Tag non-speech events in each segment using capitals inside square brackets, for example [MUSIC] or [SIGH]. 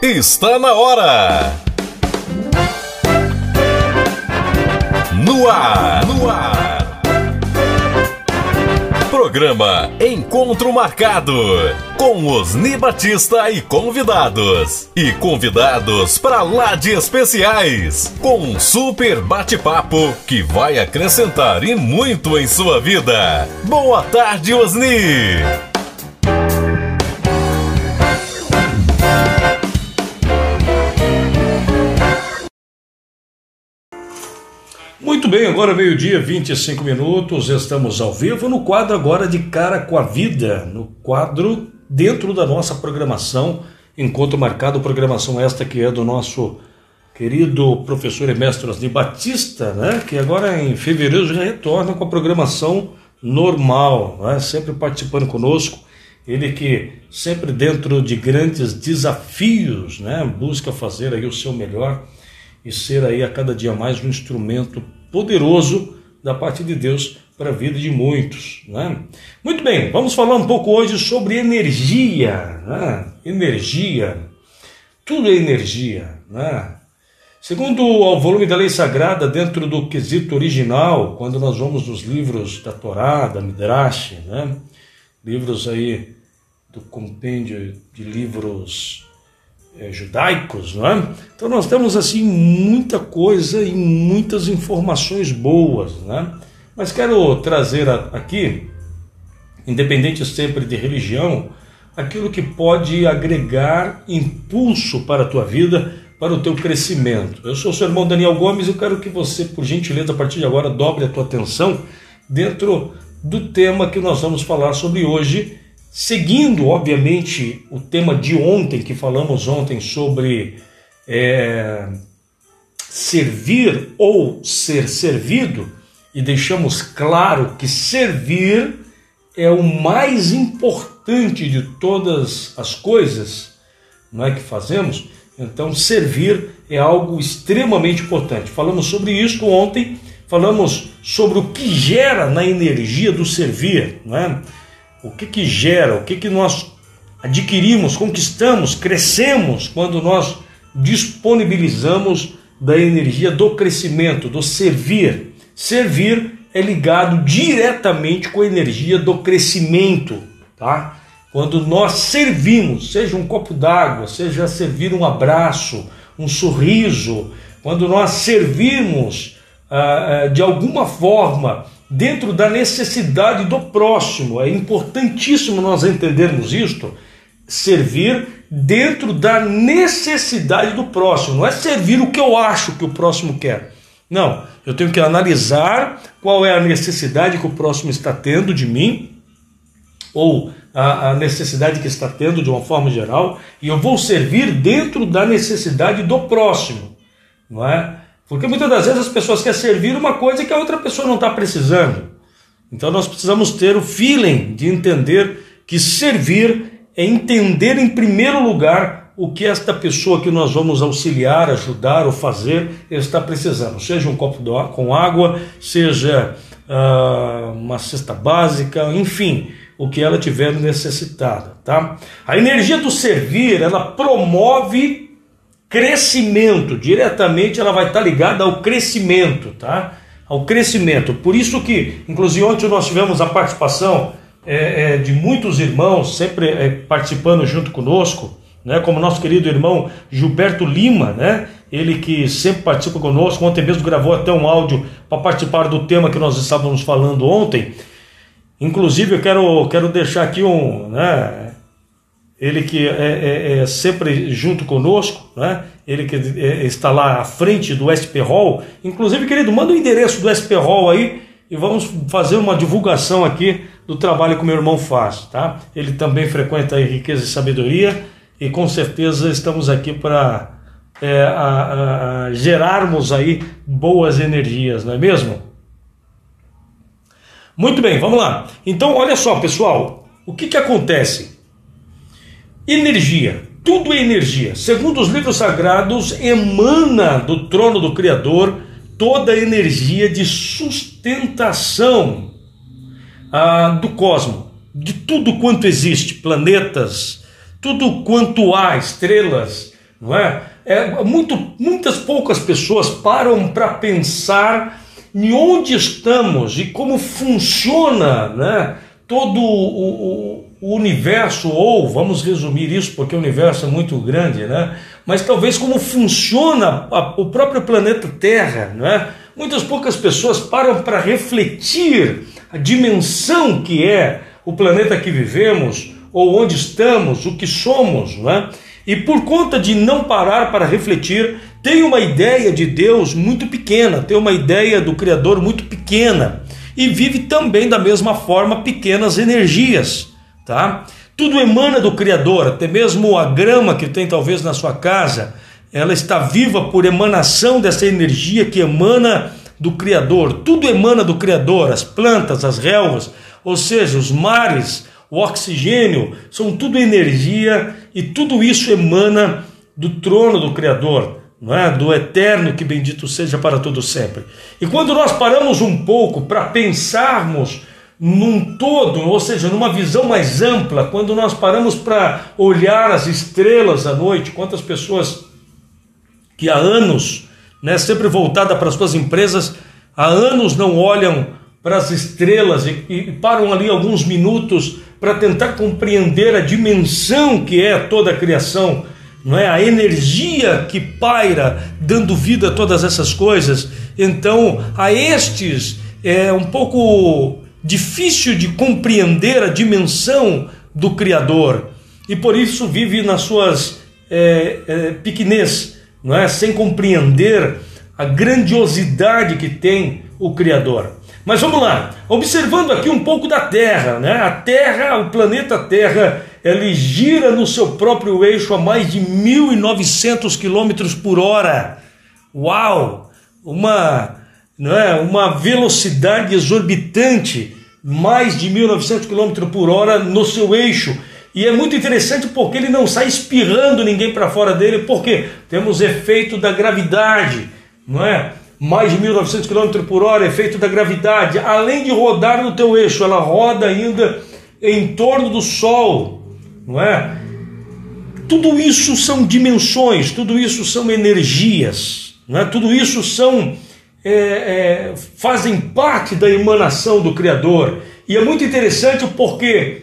Está na hora! No ar, no ar! Programa Encontro Marcado com Osni Batista e convidados. E convidados para lá de especiais. Com um super bate-papo que vai acrescentar e muito em sua vida. Boa tarde, Osni! Muito bem, agora meio-dia, 25 minutos, estamos ao vivo no quadro agora de Cara com a Vida, no quadro dentro da nossa programação, encontro marcado, programação esta que é do nosso querido professor e mestre Osni Batista, né, que agora em fevereiro já retorna com a programação normal, né, sempre participando conosco, ele que sempre dentro de grandes desafios, né, busca fazer aí o seu melhor, e ser aí a cada dia mais um instrumento poderoso da parte de Deus para a vida de muitos. Né? Muito bem, vamos falar um pouco hoje sobre energia. Né? Energia, tudo é energia. Né? Segundo o volume da Lei Sagrada, dentro do quesito original, quando nós vamos nos livros da Torá, da Midrash, né? livros aí do compêndio de livros é, judaicos, não é? Então nós temos assim muita coisa e muitas informações boas, né? Mas quero trazer aqui, independente sempre de religião, aquilo que pode agregar impulso para a tua vida, para o teu crescimento. Eu sou o seu irmão Daniel Gomes e eu quero que você, por gentileza, a partir de agora, dobre a tua atenção dentro do tema que nós vamos falar sobre hoje, Seguindo, obviamente, o tema de ontem, que falamos ontem sobre é, servir ou ser servido, e deixamos claro que servir é o mais importante de todas as coisas, não é que fazemos? Então, servir é algo extremamente importante. Falamos sobre isso ontem, falamos sobre o que gera na energia do servir, não é? O que, que gera, o que, que nós adquirimos, conquistamos, crescemos quando nós disponibilizamos da energia do crescimento, do servir. Servir é ligado diretamente com a energia do crescimento, tá? Quando nós servimos, seja um copo d'água, seja servir um abraço, um sorriso, quando nós servimos ah, ah de alguma forma dentro da necessidade do próximo. É importantíssimo nós entendermos isto. Servir dentro da necessidade do próximo. Não é servir o que eu acho que o próximo quer. Não, eu tenho que analisar qual é a necessidade que o próximo está tendo de mim, ou a, a necessidade que está tendo de uma forma geral, e eu vou servir dentro da necessidade do próximo. Não é? Porque muitas das vezes as pessoas querem servir uma coisa que a outra pessoa não está precisando. Então nós precisamos ter o feeling de entender que servir é entender em primeiro lugar o que esta pessoa que nós vamos auxiliar, ajudar ou fazer está precisando. Seja um copo com água, seja uh, uma cesta básica, enfim, o que ela tiver necessitada, tá? A energia do servir, ela promove crescimento, diretamente ela vai estar ligada ao crescimento, tá? Ao crescimento. Por isso que, inclusive ontem nós tivemos a participação é, é, de muitos irmãos, sempre é, participando junto conosco, né? Como nosso querido irmão Gilberto Lima, né? Ele que sempre participa conosco, ontem mesmo gravou até um áudio para participar do tema que nós estávamos falando ontem. Inclusive eu quero, quero deixar aqui um, né? Ele que é, é, é, sempre junto conosco, né? ele que é, está lá à frente do SP Hall. Inclusive, querido, manda o endereço do SP Hall aí e vamos fazer uma divulgação aqui do trabalho que meu irmão faz. Tá? Ele também frequenta aí Riqueza e Sabedoria e com certeza estamos aqui para é, a, a gerarmos aí boas energias, não é mesmo? Muito bem, vamos lá. Então, olha só, pessoal, o que, que acontece? Energia, tudo é energia. Segundo os livros sagrados, emana do trono do Criador toda a energia de sustentação ah, do cosmos, de tudo quanto existe, planetas, tudo quanto há, estrelas, não é? é muito, muitas poucas pessoas param para pensar em onde estamos e como funciona, né? Todo o, o, o universo, ou vamos resumir isso porque o universo é muito grande, né? Mas talvez como funciona a, o próprio planeta Terra, né? Muitas poucas pessoas param para refletir a dimensão que é o planeta que vivemos, ou onde estamos, o que somos, não é? E por conta de não parar para refletir, tem uma ideia de Deus muito pequena, tem uma ideia do Criador muito pequena e vive também da mesma forma pequenas energias, tá? Tudo emana do Criador, até mesmo a grama que tem talvez na sua casa, ela está viva por emanação dessa energia que emana do Criador. Tudo emana do Criador, as plantas, as relvas, ou seja, os mares, o oxigênio, são tudo energia e tudo isso emana do trono do Criador, não é? do eterno que bendito seja para todo sempre. E quando nós paramos um pouco para pensarmos num todo, ou seja, numa visão mais ampla, quando nós paramos para olhar as estrelas à noite, quantas pessoas que há anos, né, sempre voltada para as suas empresas, há anos não olham para as estrelas e, e param ali alguns minutos para tentar compreender a dimensão que é toda a criação, não é? A energia que paira dando vida a todas essas coisas. Então, a estes é um pouco difícil de compreender a dimensão do Criador e por isso vive nas suas é, é, pequenez, não é? Sem compreender a grandiosidade que tem o Criador. Mas vamos lá, observando aqui um pouco da Terra, né? A Terra, o planeta Terra, ele gira no seu próprio eixo a mais de 1.900 km por hora. Uau! Uma, não é? uma velocidade exorbitante, mais de 1.900 km por hora no seu eixo. E é muito interessante porque ele não sai espirrando ninguém para fora dele, porque temos efeito da gravidade, não é? mais de 1.900 km por hora, efeito da gravidade, além de rodar no teu eixo, ela roda ainda em torno do Sol, não é? Tudo isso são dimensões, tudo isso são energias, não é? tudo isso são é, é, fazem parte da emanação do Criador. E é muito interessante porque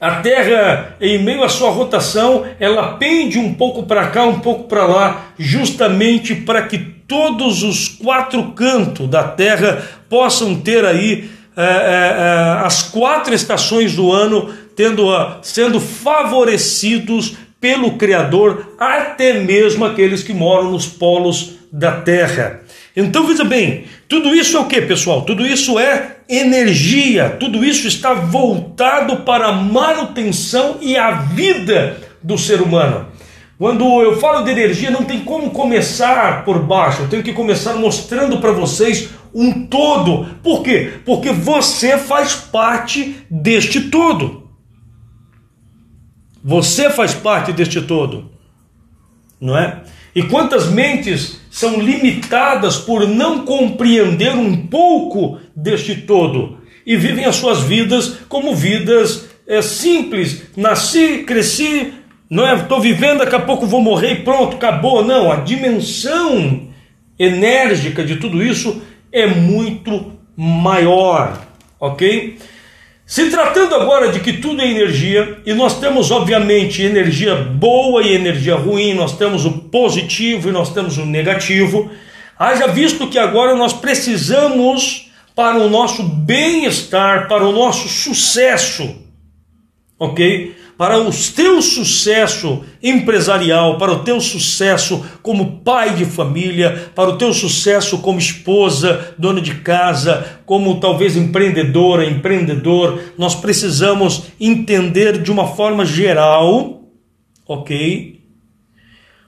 a Terra, em meio à sua rotação, ela pende um pouco para cá, um pouco para lá, justamente para que todos os quatro cantos da Terra possam ter aí é, é, é, as quatro estações do ano tendo, sendo favorecidos pelo Criador, até mesmo aqueles que moram nos polos da Terra. Então veja bem, tudo isso é o que, pessoal? Tudo isso é energia, tudo isso está voltado para a manutenção e a vida do ser humano. Quando eu falo de energia, não tem como começar por baixo, eu tenho que começar mostrando para vocês um todo. Por quê? Porque você faz parte deste todo. Você faz parte deste todo, não é? E quantas mentes são limitadas por não compreender um pouco deste todo e vivem as suas vidas como vidas é, simples. Nasci, cresci, não é? Estou vivendo, daqui a pouco vou morrer e pronto, acabou. Não, a dimensão enérgica de tudo isso é muito maior, ok? Se tratando agora de que tudo é energia, e nós temos obviamente energia boa e energia ruim, nós temos o positivo e nós temos o negativo, haja visto que agora nós precisamos, para o nosso bem-estar, para o nosso sucesso, ok? Para o teu sucesso empresarial, para o teu sucesso como pai de família, para o teu sucesso como esposa, dona de casa, como talvez empreendedora, empreendedor, nós precisamos entender de uma forma geral, ok?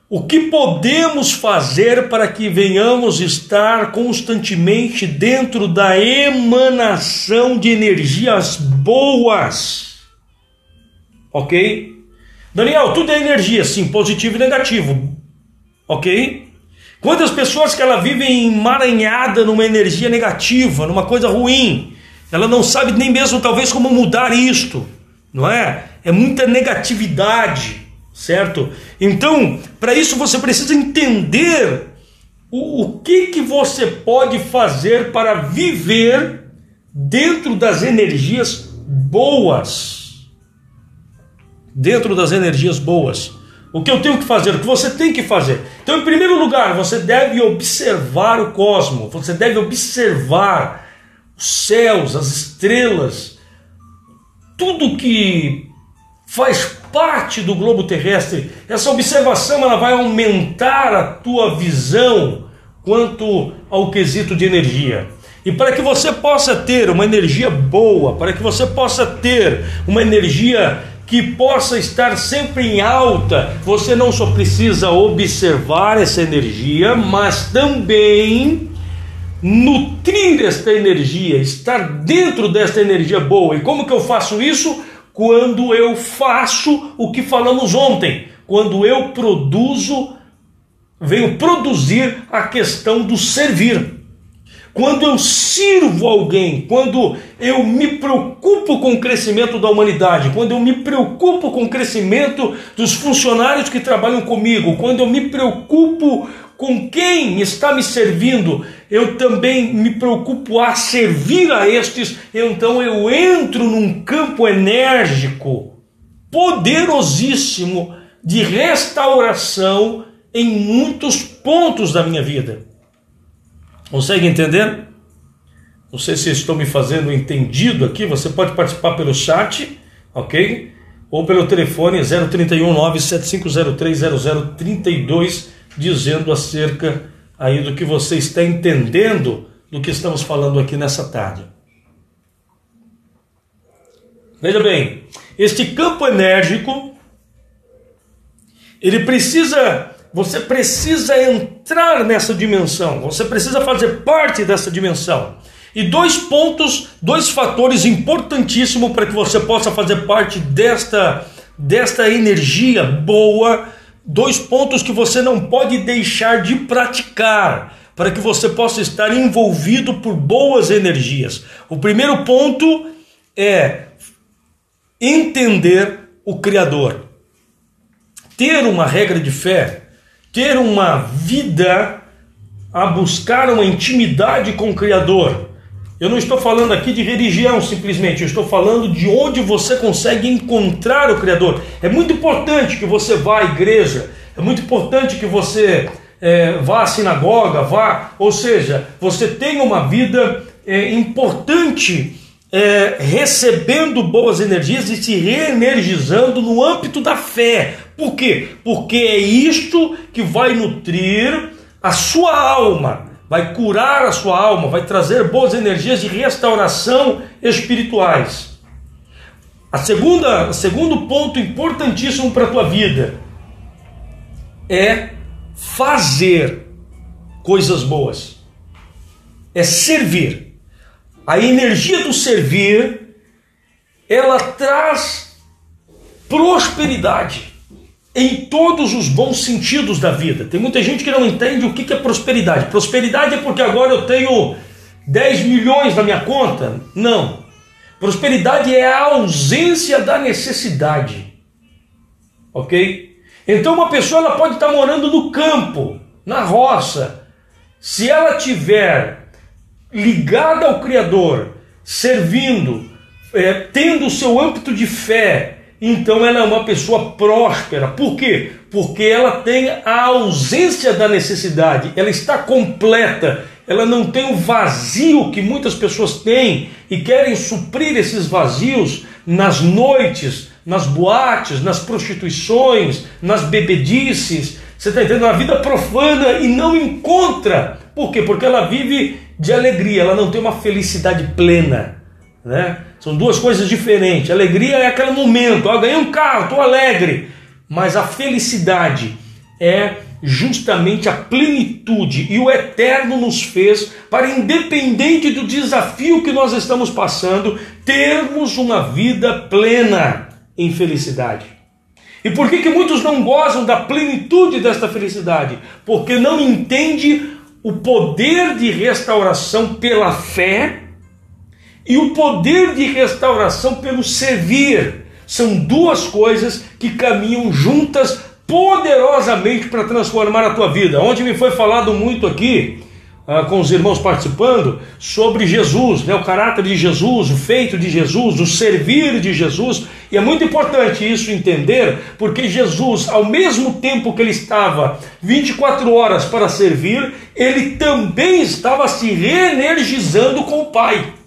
O que podemos fazer para que venhamos estar constantemente dentro da emanação de energias boas? Ok? Daniel, tudo é energia, sim, positivo e negativo. Ok? Quantas pessoas que ela vive emaranhada numa energia negativa, numa coisa ruim, ela não sabe nem mesmo talvez como mudar isto, não é? É muita negatividade, certo? Então, para isso você precisa entender o, o que, que você pode fazer para viver dentro das energias boas. Dentro das energias boas. O que eu tenho que fazer, o que você tem que fazer. Então, em primeiro lugar, você deve observar o cosmos, você deve observar os céus, as estrelas, tudo que faz parte do globo terrestre. Essa observação ela vai aumentar a tua visão quanto ao quesito de energia. E para que você possa ter uma energia boa, para que você possa ter uma energia que possa estar sempre em alta, você não só precisa observar essa energia, mas também nutrir esta energia, estar dentro desta energia boa. E como que eu faço isso? Quando eu faço o que falamos ontem, quando eu produzo, venho produzir a questão do servir. Quando eu sirvo alguém, quando eu me preocupo com o crescimento da humanidade, quando eu me preocupo com o crescimento dos funcionários que trabalham comigo, quando eu me preocupo com quem está me servindo, eu também me preocupo a servir a estes, então eu entro num campo enérgico, poderosíssimo de restauração em muitos pontos da minha vida. Consegue entender? Não sei se estou me fazendo entendido aqui. Você pode participar pelo chat, ok? Ou pelo telefone 031 97503 0032, dizendo acerca aí do que você está entendendo do que estamos falando aqui nessa tarde. Veja bem, este campo enérgico ele precisa você precisa entrar nessa dimensão, você precisa fazer parte dessa dimensão. E dois pontos, dois fatores importantíssimos para que você possa fazer parte desta, desta energia boa, dois pontos que você não pode deixar de praticar para que você possa estar envolvido por boas energias. O primeiro ponto é entender o Criador. Ter uma regra de fé ter uma vida a buscar uma intimidade com o Criador. Eu não estou falando aqui de religião simplesmente, eu estou falando de onde você consegue encontrar o Criador. É muito importante que você vá à igreja, é muito importante que você é, vá à sinagoga, vá, ou seja, você tenha uma vida é, importante é, recebendo boas energias e se reenergizando no âmbito da fé. Por quê? Porque é isto que vai nutrir a sua alma, vai curar a sua alma, vai trazer boas energias de restauração espirituais. A segunda, o segundo ponto importantíssimo para a tua vida é fazer coisas boas, é servir. A energia do servir, ela traz prosperidade em todos os bons sentidos da vida. Tem muita gente que não entende o que é prosperidade. Prosperidade é porque agora eu tenho 10 milhões na minha conta? Não. Prosperidade é a ausência da necessidade. Ok? Então uma pessoa ela pode estar morando no campo, na roça. Se ela tiver ligada ao Criador, servindo, é, tendo o seu âmbito de fé, então ela é uma pessoa próspera. Por quê? Porque ela tem a ausência da necessidade, ela está completa, ela não tem o vazio que muitas pessoas têm e querem suprir esses vazios nas noites, nas boates, nas prostituições, nas bebedices. Você está entendendo? Na vida profana e não encontra. Por quê? Porque ela vive de alegria, ela não tem uma felicidade plena. Né? São duas coisas diferentes. Alegria é aquele momento, ah, ganhei um carro, estou alegre. Mas a felicidade é justamente a plenitude. E o Eterno nos fez para, independente do desafio que nós estamos passando, termos uma vida plena em felicidade. E por que, que muitos não gozam da plenitude desta felicidade? Porque não entende o poder de restauração pela fé e o poder de restauração pelo servir. São duas coisas que caminham juntas poderosamente para transformar a tua vida. Onde me foi falado muito aqui ah, com os irmãos participando sobre Jesus, né, o caráter de Jesus, o feito de Jesus, o servir de Jesus, e é muito importante isso entender, porque Jesus, ao mesmo tempo que ele estava 24 horas para servir, ele também estava se reenergizando com o Pai.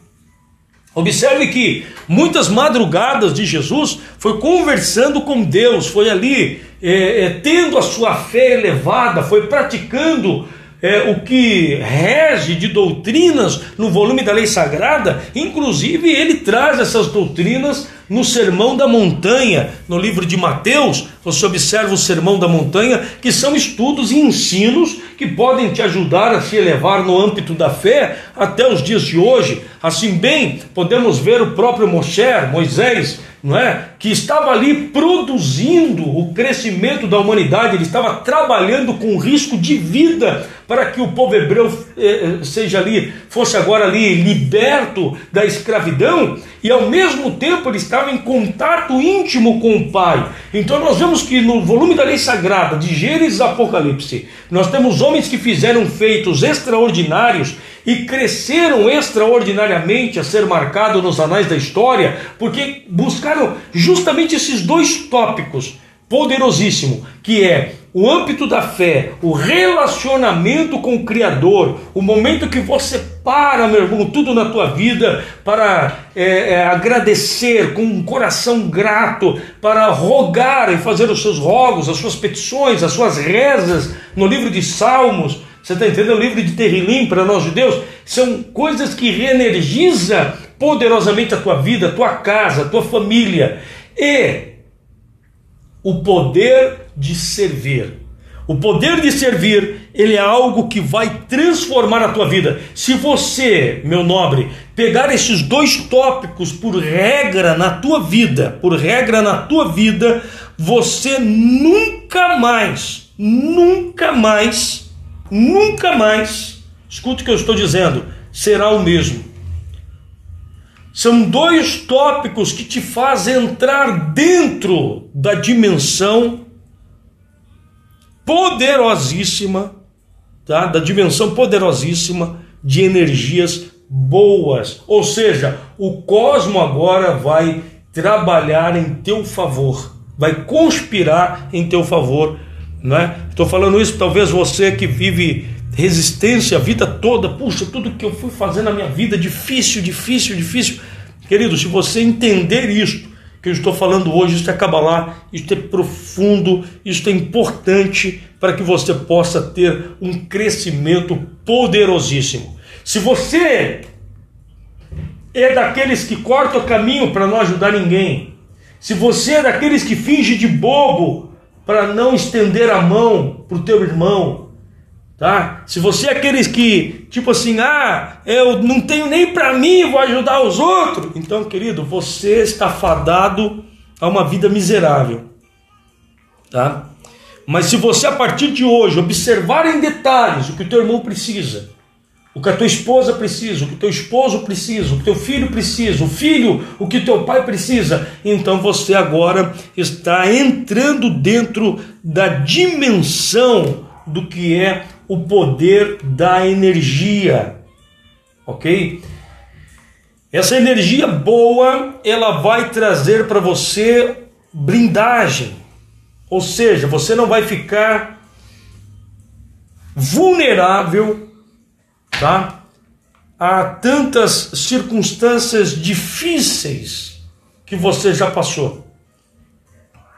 Observe que muitas madrugadas de Jesus foi conversando com Deus, foi ali é, é, tendo a sua fé elevada, foi praticando é, o que rege de doutrinas no volume da lei sagrada, inclusive ele traz essas doutrinas no Sermão da Montanha, no livro de Mateus, você observa o Sermão da Montanha, que são estudos e ensinos que podem te ajudar a se elevar no âmbito da fé até os dias de hoje. Assim bem, podemos ver o próprio Moshe, Moisés, não é? que estava ali produzindo o crescimento da humanidade, ele estava trabalhando com risco de vida para que o povo hebreu eh, eh, seja ali, fosse agora ali liberto da escravidão, e ao mesmo tempo ele estava em contato íntimo com o Pai. Então nós vemos que no volume da lei sagrada, de Gênesis Apocalipse, nós temos homens que fizeram feitos extraordinários e cresceram extraordinariamente a ser marcado nos anais da história, porque buscaram justamente esses dois tópicos poderosíssimo, que é o âmbito da fé, o relacionamento com o Criador, o momento que você para, meu irmão, tudo na tua vida para é, é, agradecer com um coração grato, para rogar e fazer os seus rogos, as suas petições, as suas rezas no livro de Salmos, você está entendendo? O livro de Terrilim para nós judeus são coisas que reenergiza poderosamente a tua vida, a tua casa, a tua família e o poder de servir. O poder de servir, ele é algo que vai transformar a tua vida. Se você, meu nobre, pegar esses dois tópicos por regra na tua vida, por regra na tua vida, você nunca mais, nunca mais nunca mais, escute o que eu estou dizendo, será o mesmo. São dois tópicos que te fazem entrar dentro da dimensão poderosíssima, tá? da dimensão poderosíssima de energias boas. Ou seja, o cosmo agora vai trabalhar em teu favor, vai conspirar em teu favor é? Estou falando isso talvez você que vive resistência a vida toda, puxa, tudo que eu fui fazer na minha vida difícil, difícil, difícil. Querido, se você entender isto que eu estou falando hoje, isso é cabalá, isso é profundo, isso é importante para que você possa ter um crescimento poderosíssimo. Se você é daqueles que corta o caminho para não ajudar ninguém, se você é daqueles que finge de bobo para não estender a mão para o teu irmão, tá? Se você é aqueles que, tipo assim, ah, eu não tenho nem para mim, vou ajudar os outros, então, querido, você está fadado a uma vida miserável, tá? Mas se você a partir de hoje observar em detalhes o que o teu irmão precisa, o que a tua esposa precisa, o que o teu esposo precisa, o que teu filho precisa, o filho, o que teu pai precisa. Então você agora está entrando dentro da dimensão do que é o poder da energia. OK? Essa energia boa, ela vai trazer para você blindagem. Ou seja, você não vai ficar vulnerável tá? Há tantas circunstâncias difíceis que você já passou.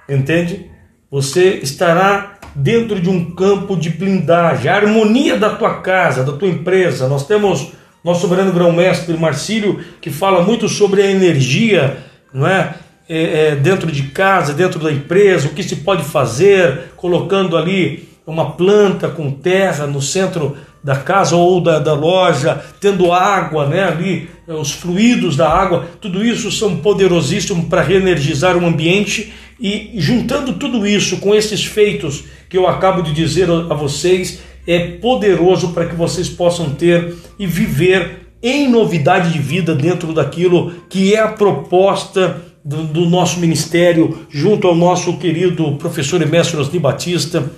Entende? Você estará dentro de um campo de blindagem, a harmonia da tua casa, da tua empresa. Nós temos nosso soberano grão-mestre Marcílio que fala muito sobre a energia, não é? É, é, dentro de casa, dentro da empresa, o que se pode fazer, colocando ali uma planta com terra no centro da casa ou da, da loja, tendo água, né, ali, os fluidos da água, tudo isso são poderosíssimos para reenergizar o ambiente e juntando tudo isso com esses feitos que eu acabo de dizer a vocês, é poderoso para que vocês possam ter e viver em novidade de vida dentro daquilo que é a proposta do, do, nosso ministério, junto ao nosso querido professor e mestre Osni Batista,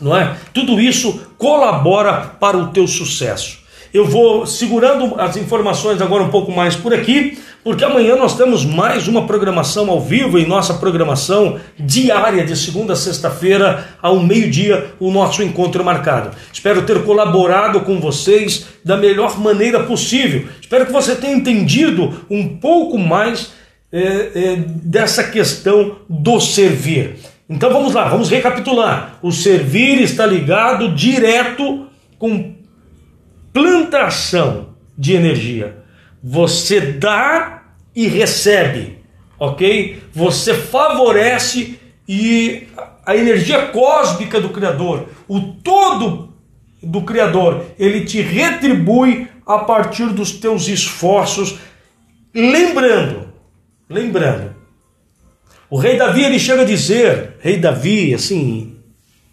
não é? Tudo isso colabora para o teu sucesso. Eu vou segurando as informações agora um pouco mais por aqui, porque amanhã nós temos mais uma programação ao vivo em nossa programação diária de segunda a sexta-feira ao meio-dia o nosso encontro marcado. Espero ter colaborado com vocês da melhor maneira possível. Espero que você tenha entendido um pouco mais é, é, dessa questão do servir. Então vamos lá, vamos recapitular. O servir está ligado direto com plantação de energia. Você dá e recebe, ok? Você favorece e a energia cósmica do Criador, o todo do Criador, ele te retribui a partir dos teus esforços. Lembrando, lembrando, o rei Davi ele chega a dizer, rei Davi, assim,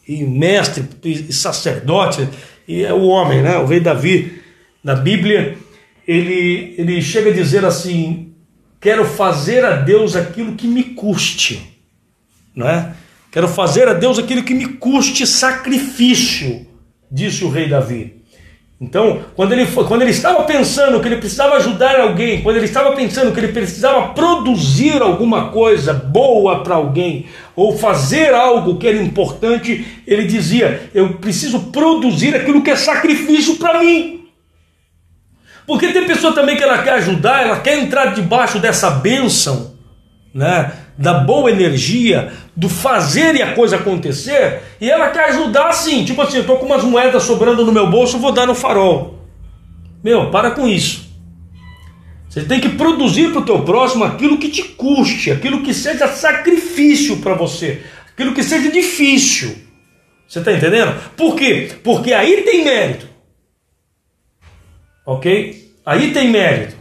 e mestre e sacerdote, e é o homem, né? O rei Davi na Bíblia, ele, ele chega a dizer assim: Quero fazer a Deus aquilo que me custe, não é? Quero fazer a Deus aquilo que me custe sacrifício, disse o rei Davi. Então, quando ele, quando ele estava pensando que ele precisava ajudar alguém, quando ele estava pensando que ele precisava produzir alguma coisa boa para alguém, ou fazer algo que era importante, ele dizia: Eu preciso produzir aquilo que é sacrifício para mim. Porque tem pessoa também que ela quer ajudar, ela quer entrar debaixo dessa bênção, né? Da boa energia, do fazer e a coisa acontecer, e ela quer ajudar assim, tipo assim, eu tô com umas moedas sobrando no meu bolso, vou dar no farol. Meu, para com isso. Você tem que produzir para o teu próximo aquilo que te custe, aquilo que seja sacrifício para você, aquilo que seja difícil. Você está entendendo? Por quê? Porque aí tem mérito. Ok? Aí tem mérito.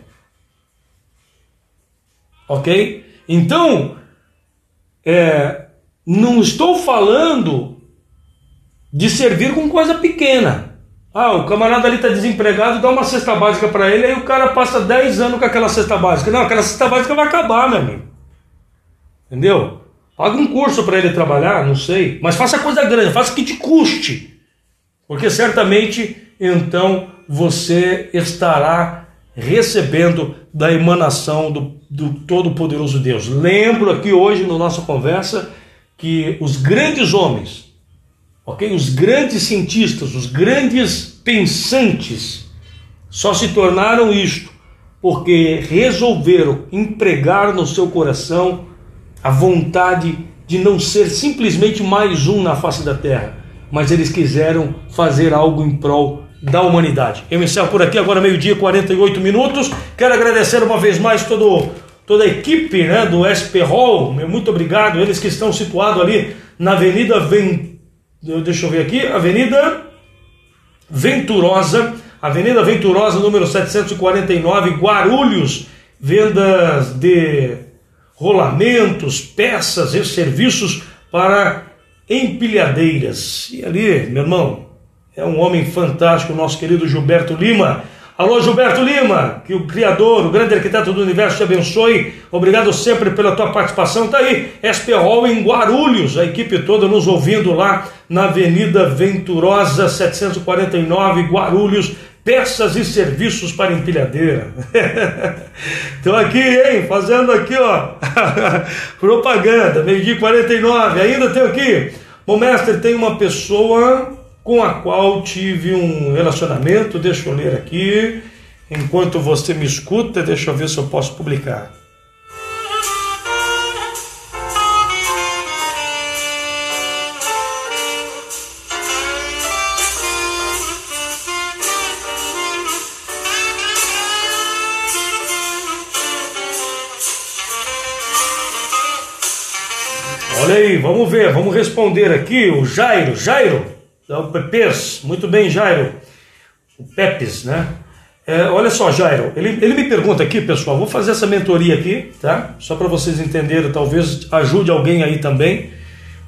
Ok? Então, é, não estou falando de servir com coisa pequena. Ah, o camarada ali está desempregado, dá uma cesta básica para ele, aí o cara passa 10 anos com aquela cesta básica. Não, aquela cesta básica vai acabar, meu amigo. Entendeu? Paga um curso para ele trabalhar, não sei. Mas faça coisa grande, faça que te custe. Porque certamente, então, você estará recebendo da emanação do, do Todo-Poderoso Deus. Lembro aqui hoje, na nossa conversa, que os grandes homens, ok? Os grandes cientistas, os grandes pensantes, só se tornaram isto porque resolveram empregar no seu coração a vontade de não ser simplesmente mais um na face da terra, mas eles quiseram fazer algo em prol da humanidade. Eu encerro por aqui, agora meio-dia, 48 minutos. Quero agradecer uma vez mais todo, toda a equipe né, do SP Hall. Muito obrigado. Eles que estão situados ali na Avenida Ven... Deixa eu ver aqui. Avenida Venturosa. Avenida Venturosa, número 749, Guarulhos. Vendas de rolamentos, peças e serviços para empilhadeiras. E ali, meu irmão, é um homem fantástico, nosso querido Gilberto Lima. Alô, Gilberto Lima, que o Criador, o grande arquiteto do universo te abençoe. Obrigado sempre pela tua participação. Tá aí, SP Hall em Guarulhos, a equipe toda nos ouvindo lá na Avenida Venturosa 749, Guarulhos. Peças e serviços para empilhadeira. [LAUGHS] Estou aqui, hein, fazendo aqui, ó, [LAUGHS] propaganda, meio-dia 49. Ainda tenho aqui. Bom, mestre, tem uma pessoa com a qual tive um relacionamento, deixa eu ler aqui, enquanto você me escuta, deixa eu ver se eu posso publicar. Olha aí, vamos ver, vamos responder aqui o Jairo. Jairo, então, Pepes, muito bem, Jairo. O Pepes, né? É, olha só, Jairo, ele, ele me pergunta aqui, pessoal, vou fazer essa mentoria aqui, tá? Só para vocês entenderem, talvez ajude alguém aí também.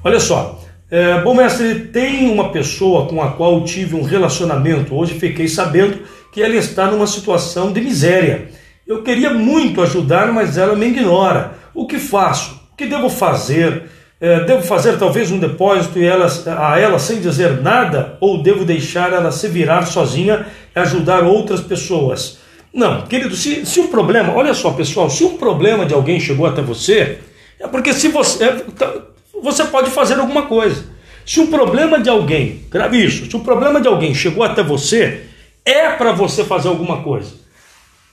Olha só, é, bom mestre, tem uma pessoa com a qual tive um relacionamento, hoje fiquei sabendo que ela está numa situação de miséria. Eu queria muito ajudar, mas ela me ignora. O que faço? O que devo fazer? É, devo fazer talvez um depósito ela, a ela sem dizer nada? Ou devo deixar ela se virar sozinha e ajudar outras pessoas? Não, querido, se, se um problema, olha só pessoal, se um problema de alguém chegou até você, é porque se você, é, tá, você pode fazer alguma coisa. Se um problema de alguém, grave isso, se um problema de alguém chegou até você, é para você fazer alguma coisa.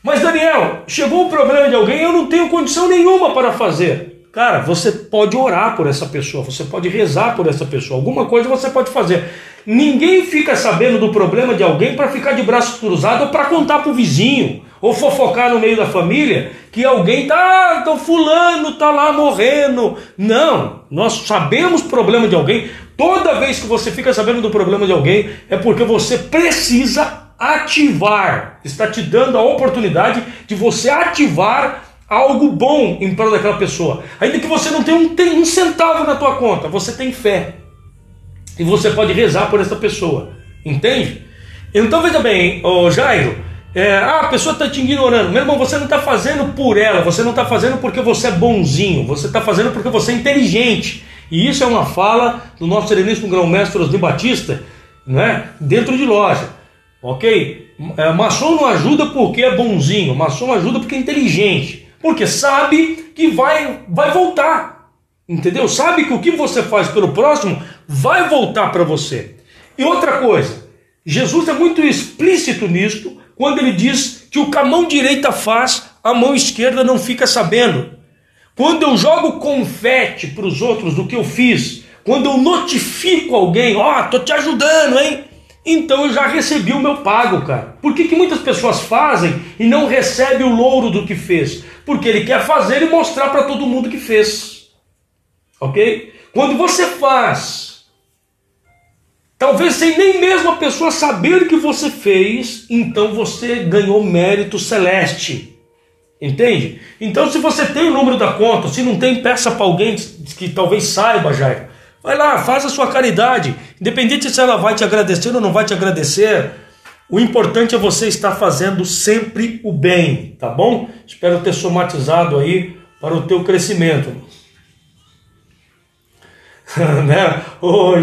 Mas Daniel, chegou o problema de alguém, eu não tenho condição nenhuma para fazer. Cara, você pode orar por essa pessoa, você pode rezar por essa pessoa, alguma coisa você pode fazer. Ninguém fica sabendo do problema de alguém para ficar de braços cruzados ou para contar para o vizinho ou fofocar no meio da família que alguém tá, ah, então fulano tá lá morrendo. Não, nós sabemos o problema de alguém. Toda vez que você fica sabendo do problema de alguém é porque você precisa ativar. Está te dando a oportunidade de você ativar algo bom em prol daquela pessoa. Ainda que você não tenha um, um centavo na tua conta, você tem fé. E você pode rezar por essa pessoa. Entende? Então veja bem, ô Jairo, é, ah, a pessoa está te ignorando. Meu irmão, você não está fazendo por ela, você não está fazendo porque você é bonzinho, você está fazendo porque você é inteligente. E isso é uma fala do nosso sereníssimo grão-mestre Osni Batista, né? dentro de loja. Ok? É, maçom não ajuda porque é bonzinho, maçom ajuda porque é inteligente. Porque sabe que vai, vai voltar. Entendeu? Sabe que o que você faz pelo próximo vai voltar para você. E outra coisa, Jesus é muito explícito nisto quando ele diz que o que a mão direita faz, a mão esquerda não fica sabendo. Quando eu jogo confete para os outros do que eu fiz, quando eu notifico alguém, ó, oh, tô te ajudando, hein? Então eu já recebi o meu pago, cara. Por que, que muitas pessoas fazem e não recebem o louro do que fez? Porque ele quer fazer e mostrar para todo mundo que fez. Ok? Quando você faz, talvez sem nem mesmo a pessoa saber que você fez, então você ganhou mérito celeste. Entende? Então, se você tem o número da conta, se não tem, peça para alguém que talvez saiba, Jair. Vai lá, faz a sua caridade. Independente se ela vai te agradecer ou não vai te agradecer, o importante é você estar fazendo sempre o bem, tá bom? Espero ter somatizado aí para o teu crescimento. [LAUGHS] né? O,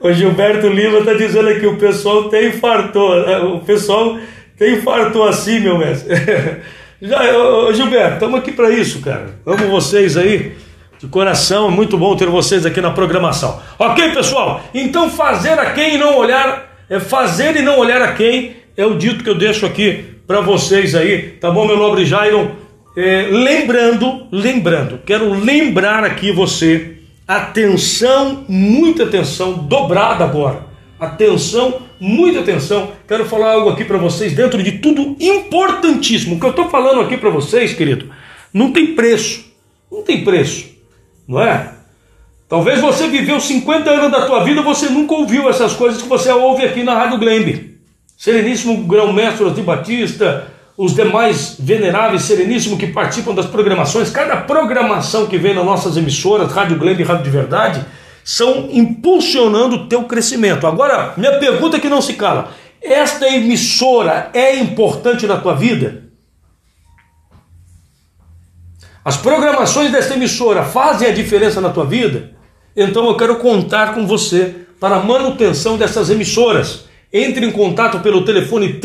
o, [LAUGHS] Gilberto Lima está dizendo aqui, o pessoal tem infartou, né? o pessoal tem infartou assim, meu mestre. [LAUGHS] Já, ô, Gilberto, estamos aqui para isso, cara. Amo vocês aí. De coração, é muito bom ter vocês aqui na programação. Ok, pessoal? Então fazer a quem e não olhar, é fazer e não olhar a quem é o dito que eu deixo aqui para vocês aí, tá bom, meu nobre Jairo? É, lembrando, lembrando, quero lembrar aqui você, atenção, muita atenção, dobrada agora. Atenção, muita atenção. Quero falar algo aqui para vocês dentro de tudo importantíssimo. O que eu estou falando aqui para vocês, querido, não tem preço. Não tem preço não é? Talvez você viveu 50 anos da tua vida, você nunca ouviu essas coisas que você ouve aqui na Rádio Glembe. Sereníssimo Grão-Mestre de Batista, os demais veneráveis sereníssimo que participam das programações, cada programação que vem nas nossas emissoras, Rádio Glembe e Rádio de Verdade, são impulsionando o teu crescimento. Agora, minha pergunta é que não se cala: esta emissora é importante na tua vida? As programações desta emissora fazem a diferença na tua vida? Então eu quero contar com você para a manutenção dessas emissoras. Entre em contato pelo telefone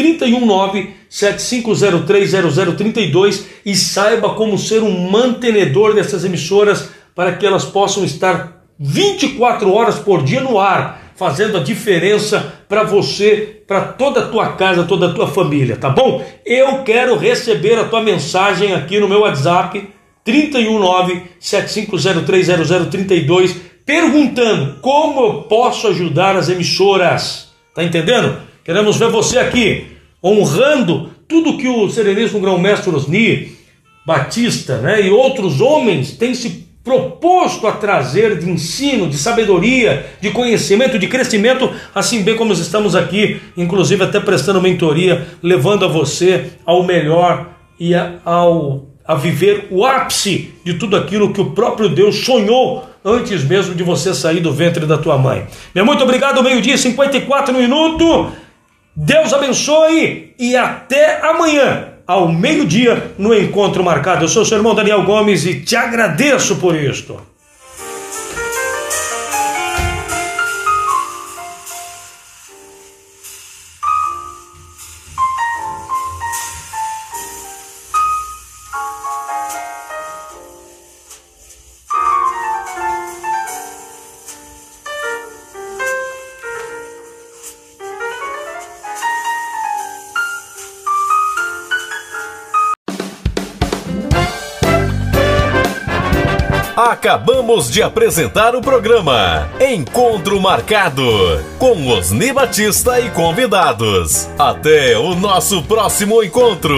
319-7503-0032 e saiba como ser um mantenedor dessas emissoras para que elas possam estar 24 horas por dia no ar, fazendo a diferença para você, para toda a tua casa, toda a tua família, tá bom? Eu quero receber a tua mensagem aqui no meu WhatsApp 319-7503-0032, perguntando como eu posso ajudar as emissoras. Tá entendendo? Queremos ver você aqui, honrando tudo que o Sereníssimo Grão-Mestre Osni, Batista né, e outros homens têm se proposto a trazer de ensino, de sabedoria, de conhecimento, de crescimento, assim bem como estamos aqui, inclusive até prestando mentoria, levando a você ao melhor e ao a viver o ápice de tudo aquilo que o próprio Deus sonhou antes mesmo de você sair do ventre da tua mãe. Meu muito obrigado, meio-dia, 54 minutos. Deus abençoe e até amanhã. ao meio-dia, no encontro marcado. Eu sou o seu irmão Daniel Gomes e te agradeço por isto. Acabamos de apresentar o programa Encontro Marcado com Osni Batista e convidados. Até o nosso próximo encontro.